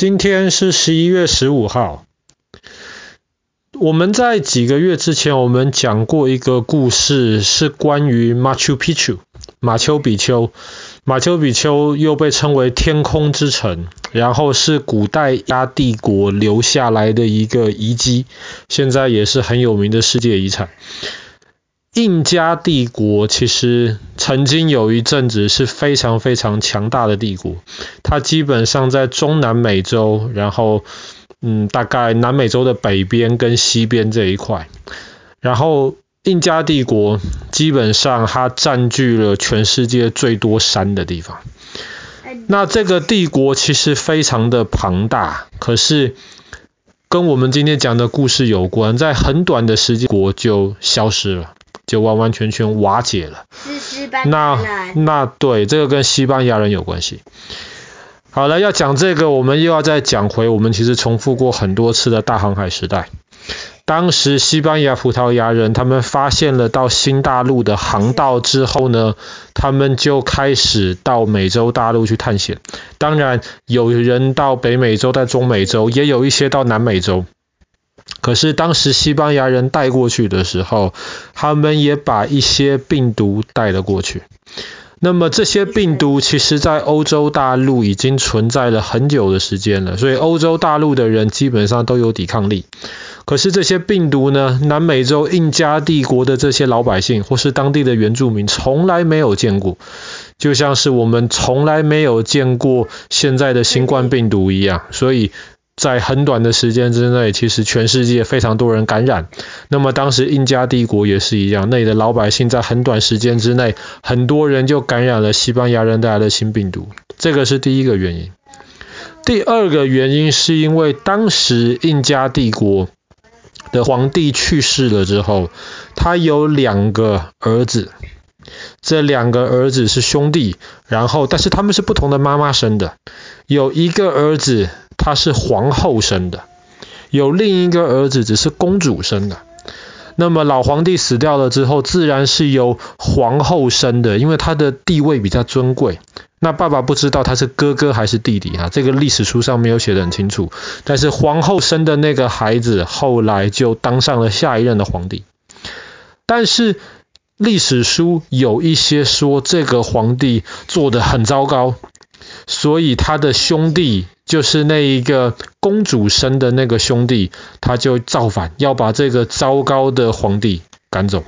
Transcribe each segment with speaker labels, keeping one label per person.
Speaker 1: 今天是十一月十五号。我们在几个月之前，我们讲过一个故事，是关于 Machu Picchu 马丘比丘。马丘比丘又被称为天空之城，然后是古代亚帝国留下来的一个遗迹，现在也是很有名的世界遗产。印加帝国其实曾经有一阵子是非常非常强大的帝国，它基本上在中南美洲，然后。嗯，大概南美洲的北边跟西边这一块，然后印加帝国基本上它占据了全世界最多山的地方。那这个帝国其实非常的庞大，可是跟我们今天讲的故事有关，在很短的时间国就消失了，就完完全全瓦解了。那那对，这个跟西班牙人有关系。好了，要讲这个，我们又要再讲回我们其实重复过很多次的大航海时代。当时西班牙、葡萄牙人他们发现了到新大陆的航道之后呢，他们就开始到美洲大陆去探险。当然，有人到北美洲、在中美洲，也有一些到南美洲。可是当时西班牙人带过去的时候，他们也把一些病毒带了过去。那么这些病毒其实在欧洲大陆已经存在了很久的时间了，所以欧洲大陆的人基本上都有抵抗力。可是这些病毒呢，南美洲印加帝国的这些老百姓或是当地的原住民从来没有见过，就像是我们从来没有见过现在的新冠病毒一样，所以。在很短的时间之内，其实全世界非常多人感染。那么当时印加帝国也是一样，那里的老百姓在很短时间之内，很多人就感染了西班牙人带来的新病毒。这个是第一个原因。第二个原因是因为当时印加帝国的皇帝去世了之后，他有两个儿子，这两个儿子是兄弟，然后但是他们是不同的妈妈生的，有一个儿子。他是皇后生的，有另一个儿子只是公主生的。那么老皇帝死掉了之后，自然是由皇后生的，因为他的地位比较尊贵。那爸爸不知道他是哥哥还是弟弟啊，这个历史书上没有写得很清楚。但是皇后生的那个孩子后来就当上了下一任的皇帝。但是历史书有一些说这个皇帝做得很糟糕，所以他的兄弟。就是那一个公主生的那个兄弟，他就造反，要把这个糟糕的皇帝赶走。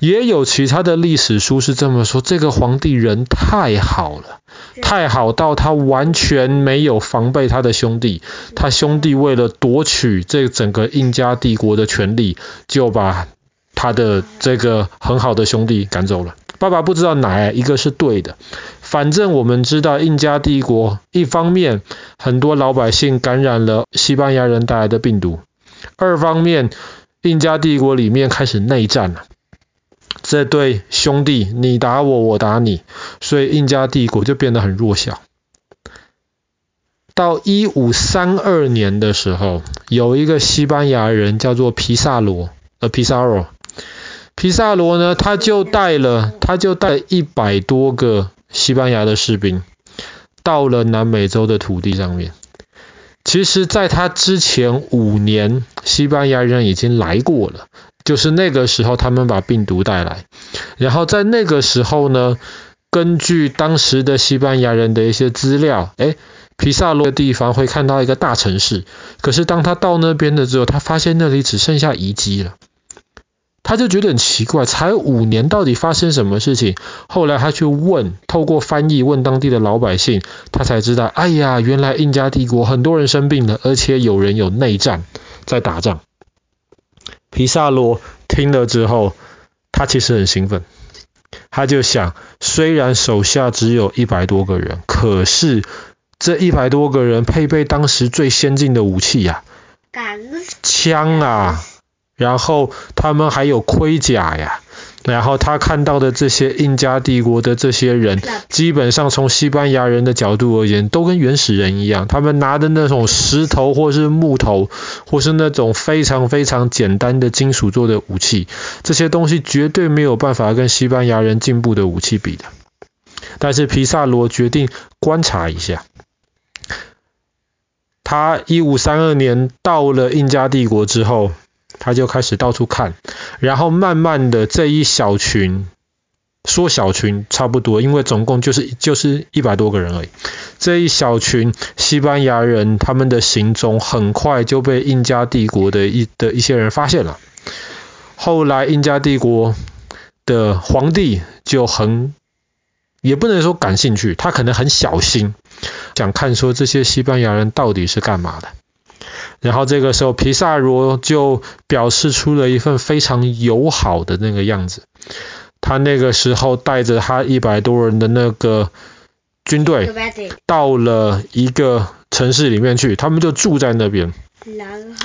Speaker 1: 也有其他的历史书是这么说：这个皇帝人太好了，太好到他完全没有防备他的兄弟。他兄弟为了夺取这整个印加帝国的权利，就把他的这个很好的兄弟赶走了。爸爸不知道哪一个是对的。反正我们知道，印加帝国一方面很多老百姓感染了西班牙人带来的病毒，二方面印加帝国里面开始内战了。这对兄弟你打我，我打你，所以印加帝国就变得很弱小。到一五三二年的时候，有一个西班牙人叫做皮萨罗，呃，皮萨罗，皮萨罗呢，他就带了，他就带了一百多个。西班牙的士兵到了南美洲的土地上面。其实，在他之前五年，西班牙人已经来过了，就是那个时候他们把病毒带来。然后在那个时候呢，根据当时的西班牙人的一些资料，诶，皮萨罗的地方会看到一个大城市。可是当他到那边的时候，他发现那里只剩下遗迹了。他就觉得很奇怪，才五年，到底发生什么事情？后来他去问，透过翻译问当地的老百姓，他才知道，哎呀，原来印加帝国很多人生病了，而且有人有内战在打仗。皮萨罗听了之后，他其实很兴奋，他就想，虽然手下只有一百多个人，可是这一百多个人配备当时最先进的武器呀，枪啊。然后他们还有盔甲呀，然后他看到的这些印加帝国的这些人，基本上从西班牙人的角度而言，都跟原始人一样，他们拿的那种石头或是木头，或是那种非常非常简单的金属做的武器，这些东西绝对没有办法跟西班牙人进步的武器比的。但是皮萨罗决定观察一下。他一五三二年到了印加帝国之后，他就开始到处看，然后慢慢的这一小群，说小群差不多，因为总共就是就是一百多个人而已。这一小群西班牙人，他们的行踪很快就被印加帝国的一的一些人发现了。后来印加帝国的皇帝就很，也不能说感兴趣，他可能很小心，想看说这些西班牙人到底是干嘛的。然后这个时候，皮萨罗就表示出了一份非常友好的那个样子。他那个时候带着他一百多人的那个军队，到了一个城市里面去，他们就住在那边。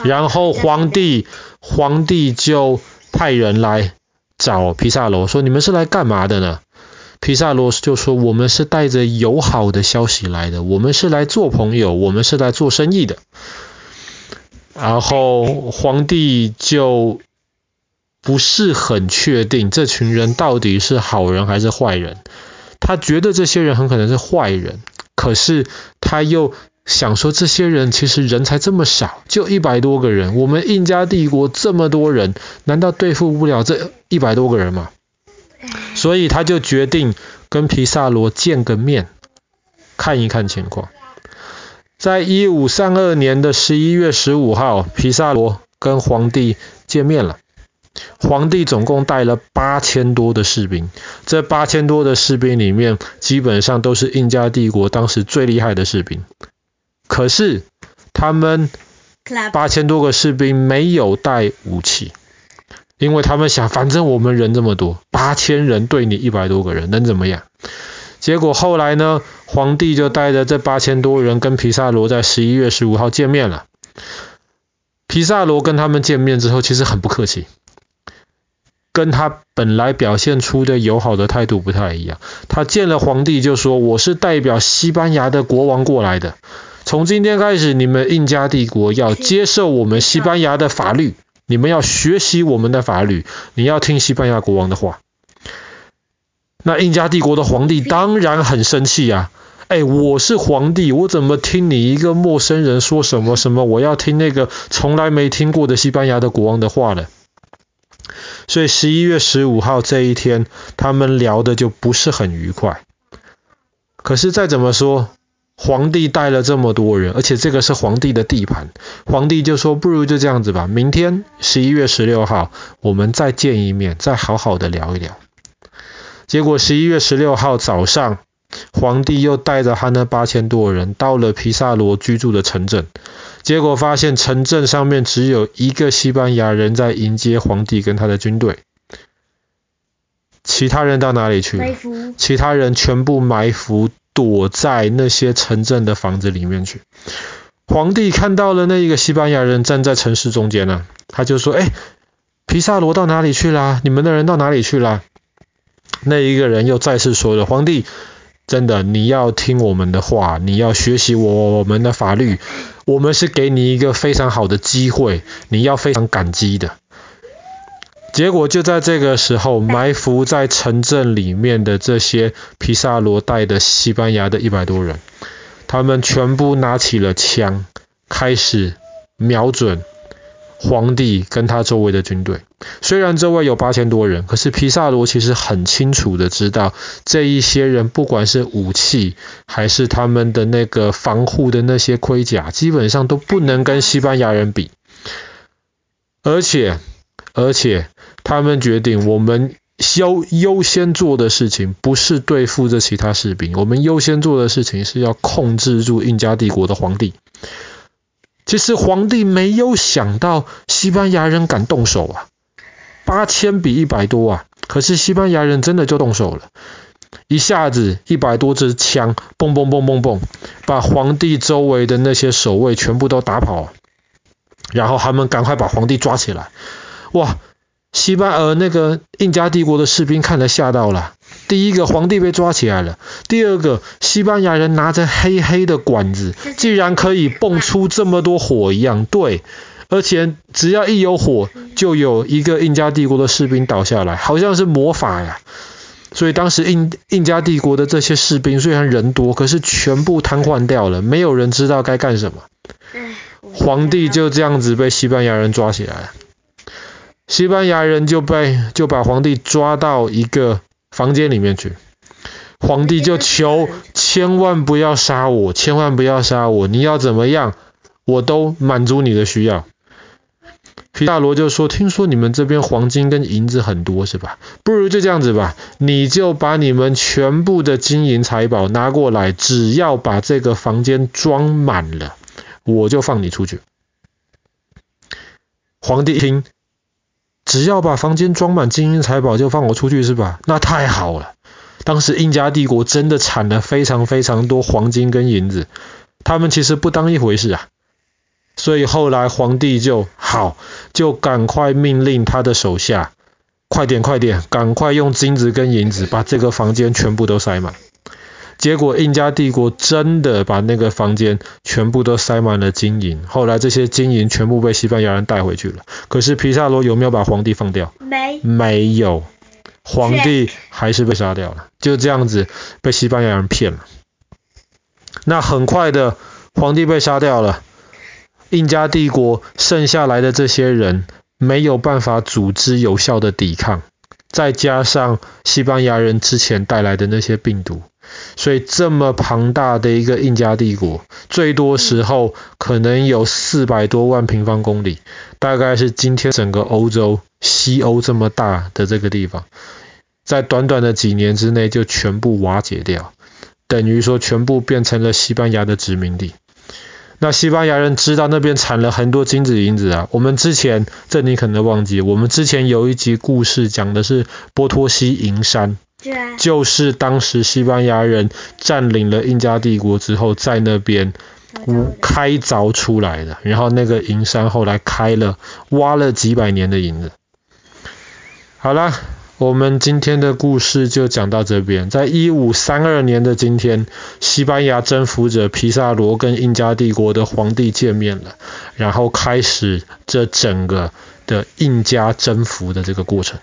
Speaker 1: 然后皇帝皇帝就派人来找皮萨罗，说：“你们是来干嘛的呢？”皮萨罗就说：“我们是带着友好的消息来的，我们是来做朋友，我们是来做生意的。”然后皇帝就不是很确定这群人到底是好人还是坏人，他觉得这些人很可能是坏人，可是他又想说这些人其实人才这么少，就一百多个人，我们印加帝国这么多人，难道对付不了这一百多个人吗？所以他就决定跟皮萨罗见个面，看一看情况。在一五三二年的十一月十五号，皮萨罗跟皇帝见面了。皇帝总共带了八千多的士兵，这八千多的士兵里面，基本上都是印加帝国当时最厉害的士兵。可是他们八千多个士兵没有带武器，因为他们想，反正我们人这么多，八千人对你一百多个人，能怎么样？结果后来呢，皇帝就带着这八千多人跟皮萨罗在十一月十五号见面了。皮萨罗跟他们见面之后，其实很不客气，跟他本来表现出的友好的态度不太一样。他见了皇帝就说：“我是代表西班牙的国王过来的，从今天开始，你们印加帝国要接受我们西班牙的法律，你们要学习我们的法律，你要听西班牙国王的话。”那印加帝国的皇帝当然很生气啊！哎，我是皇帝，我怎么听你一个陌生人说什么什么？我要听那个从来没听过的西班牙的国王的话呢？所以十一月十五号这一天，他们聊的就不是很愉快。可是再怎么说，皇帝带了这么多人，而且这个是皇帝的地盘，皇帝就说不如就这样子吧，明天十一月十六号我们再见一面，再好好的聊一聊。结果十一月十六号早上，皇帝又带着他那八千多人到了皮萨罗居住的城镇，结果发现城镇上面只有一个西班牙人在迎接皇帝跟他的军队，其他人到哪里去？了。其他人全部埋伏，躲在那些城镇的房子里面去。皇帝看到了那一个西班牙人站在城市中间呢，他就说：“哎，皮萨罗到哪里去啦？你们的人到哪里去了？”那一个人又再次说了：“皇帝，真的，你要听我们的话，你要学习我们的法律。我们是给你一个非常好的机会，你要非常感激的。”结果就在这个时候，埋伏在城镇里面的这些皮萨罗带的西班牙的一百多人，他们全部拿起了枪，开始瞄准。皇帝跟他周围的军队，虽然周围有八千多人，可是皮萨罗其实很清楚的知道，这一些人不管是武器，还是他们的那个防护的那些盔甲，基本上都不能跟西班牙人比。而且，而且他们决定，我们优优先做的事情不是对付这其他士兵，我们优先做的事情是要控制住印加帝国的皇帝。其实皇帝没有想到西班牙人敢动手啊，八千比一百多啊，可是西班牙人真的就动手了，一下子一百多支枪，嘣嘣嘣嘣嘣，把皇帝周围的那些守卫全部都打跑，然后他们赶快把皇帝抓起来，哇，西班牙那个印加帝国的士兵看了吓到了。第一个皇帝被抓起来了，第二个西班牙人拿着黑黑的管子，竟然可以蹦出这么多火一样，对，而且只要一有火，就有一个印加帝国的士兵倒下来，好像是魔法呀。所以当时印印加帝国的这些士兵虽然人多，可是全部瘫痪掉了，没有人知道该干什么。皇帝就这样子被西班牙人抓起来了。西班牙人就被就把皇帝抓到一个房间里面去，皇帝就求千万不要杀我，千万不要杀我，你要怎么样，我都满足你的需要。皮大罗就说：“听说你们这边黄金跟银子很多是吧？不如就这样子吧，你就把你们全部的金银财宝拿过来，只要把这个房间装满了，我就放你出去。”皇帝听。只要把房间装满金银财宝就放我出去是吧？那太好了。当时印加帝国真的产了非常非常多黄金跟银子，他们其实不当一回事啊。所以后来皇帝就好，就赶快命令他的手下，快点快点，赶快用金子跟银子把这个房间全部都塞满。结果印加帝国真的把那个房间全部都塞满了金银，后来这些金银全部被西班牙人带回去了。可是皮萨罗有没有把皇帝放掉？
Speaker 2: 没，
Speaker 1: 没有，皇帝还是被杀掉了。就这样子被西班牙人骗了。那很快的，皇帝被杀掉了，印加帝国剩下来的这些人没有办法组织有效的抵抗，再加上西班牙人之前带来的那些病毒。所以这么庞大的一个印加帝国，最多时候可能有四百多万平方公里，大概是今天整个欧洲、西欧这么大的这个地方，在短短的几年之内就全部瓦解掉，等于说全部变成了西班牙的殖民地。那西班牙人知道那边产了很多金子银子啊，我们之前这你可能忘记，我们之前有一集故事讲的是波托西银山。就是当时西班牙人占领了印加帝国之后，在那边开凿出来的，然后那个银山后来开了，挖了几百年的银子。好了，我们今天的故事就讲到这边。在一五三二年的今天，西班牙征服者皮萨罗跟印加帝国的皇帝见面了，然后开始这整个的印加征服的这个过程。